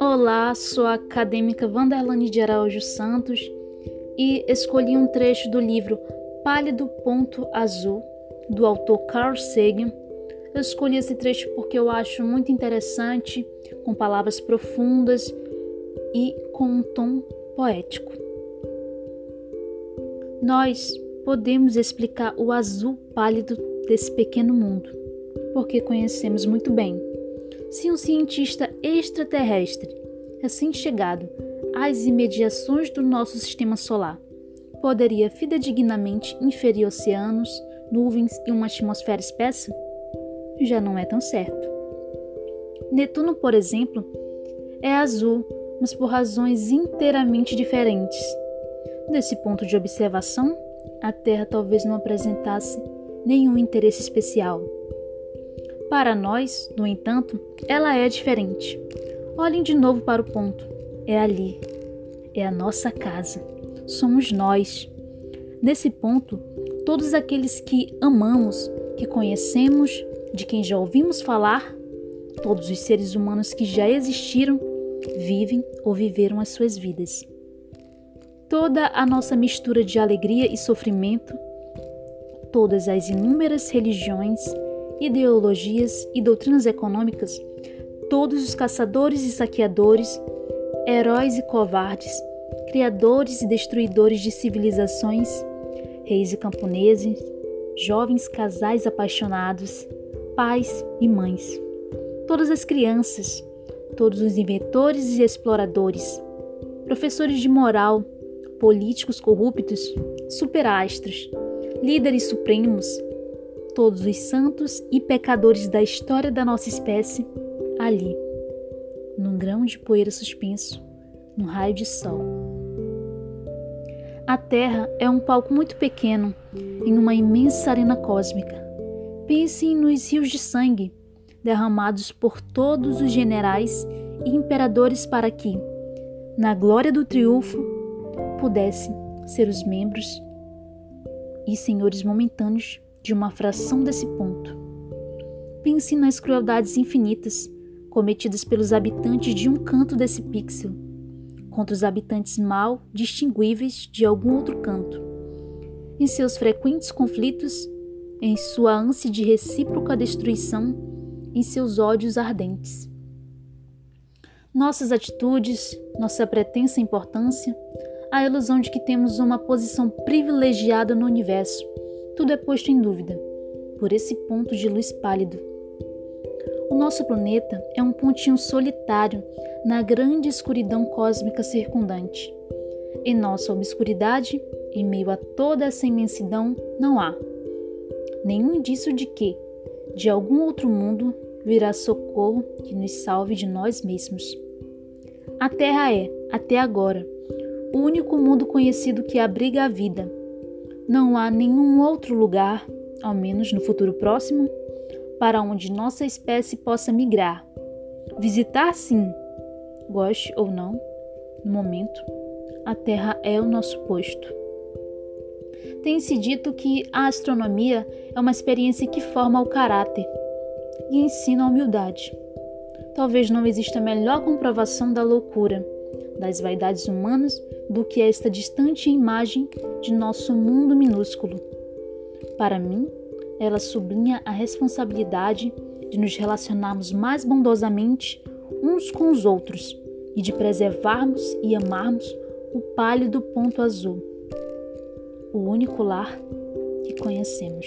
Olá, sou a acadêmica Vanderlane de Araújo Santos e escolhi um trecho do livro Pálido Ponto Azul, do autor Carl Sagan. Eu escolhi esse trecho porque eu acho muito interessante, com palavras profundas e com um tom poético. Nós podemos explicar o azul pálido desse pequeno mundo, porque conhecemos muito bem se um cientista extraterrestre, recém-chegado às imediações do nosso sistema solar, poderia fidedignamente inferir oceanos, nuvens e uma atmosfera espessa? Já não é tão certo. Netuno, por exemplo, é azul, mas por razões inteiramente diferentes. Desse ponto de observação, a Terra talvez não apresentasse nenhum interesse especial. Para nós, no entanto, ela é diferente. Olhem de novo para o ponto. É ali. É a nossa casa. Somos nós. Nesse ponto, todos aqueles que amamos, que conhecemos, de quem já ouvimos falar, todos os seres humanos que já existiram, vivem ou viveram as suas vidas. Toda a nossa mistura de alegria e sofrimento, todas as inúmeras religiões, ideologias e doutrinas econômicas, todos os caçadores e saqueadores, heróis e covardes, criadores e destruidores de civilizações, reis e camponeses, jovens casais apaixonados, pais e mães, todas as crianças, todos os inventores e exploradores, professores de moral, políticos corruptos, superastros, líderes supremos, todos os santos e pecadores da história da nossa espécie ali, num grão de poeira suspenso, num raio de sol. A Terra é um palco muito pequeno em uma imensa arena cósmica. Pensem nos rios de sangue derramados por todos os generais e imperadores para que, na glória do triunfo, pudessem ser os membros e senhores momentâneos de uma fração desse ponto. Pense nas crueldades infinitas cometidas pelos habitantes de um canto desse pixel contra os habitantes mal distinguíveis de algum outro canto. Em seus frequentes conflitos, em sua ânsia de recíproca destruição, em seus ódios ardentes. Nossas atitudes, nossa pretensa importância, a ilusão de que temos uma posição privilegiada no universo, tudo é posto em dúvida por esse ponto de luz pálido. O nosso planeta é um pontinho solitário na grande escuridão cósmica circundante. Em nossa obscuridade, em meio a toda essa imensidão, não há nenhum indício de que, de algum outro mundo, virá socorro que nos salve de nós mesmos. A Terra é, até agora, o único mundo conhecido que abriga a vida não há nenhum outro lugar, ao menos no futuro próximo, para onde nossa espécie possa migrar. Visitar, sim, goste ou não, no momento, a Terra é o nosso posto. Tem-se dito que a astronomia é uma experiência que forma o caráter e ensina a humildade. Talvez não exista melhor comprovação da loucura das vaidades humanas do que esta distante imagem de nosso mundo minúsculo. Para mim, ela sublinha a responsabilidade de nos relacionarmos mais bondosamente uns com os outros e de preservarmos e amarmos o pálido ponto azul, o único lar que conhecemos.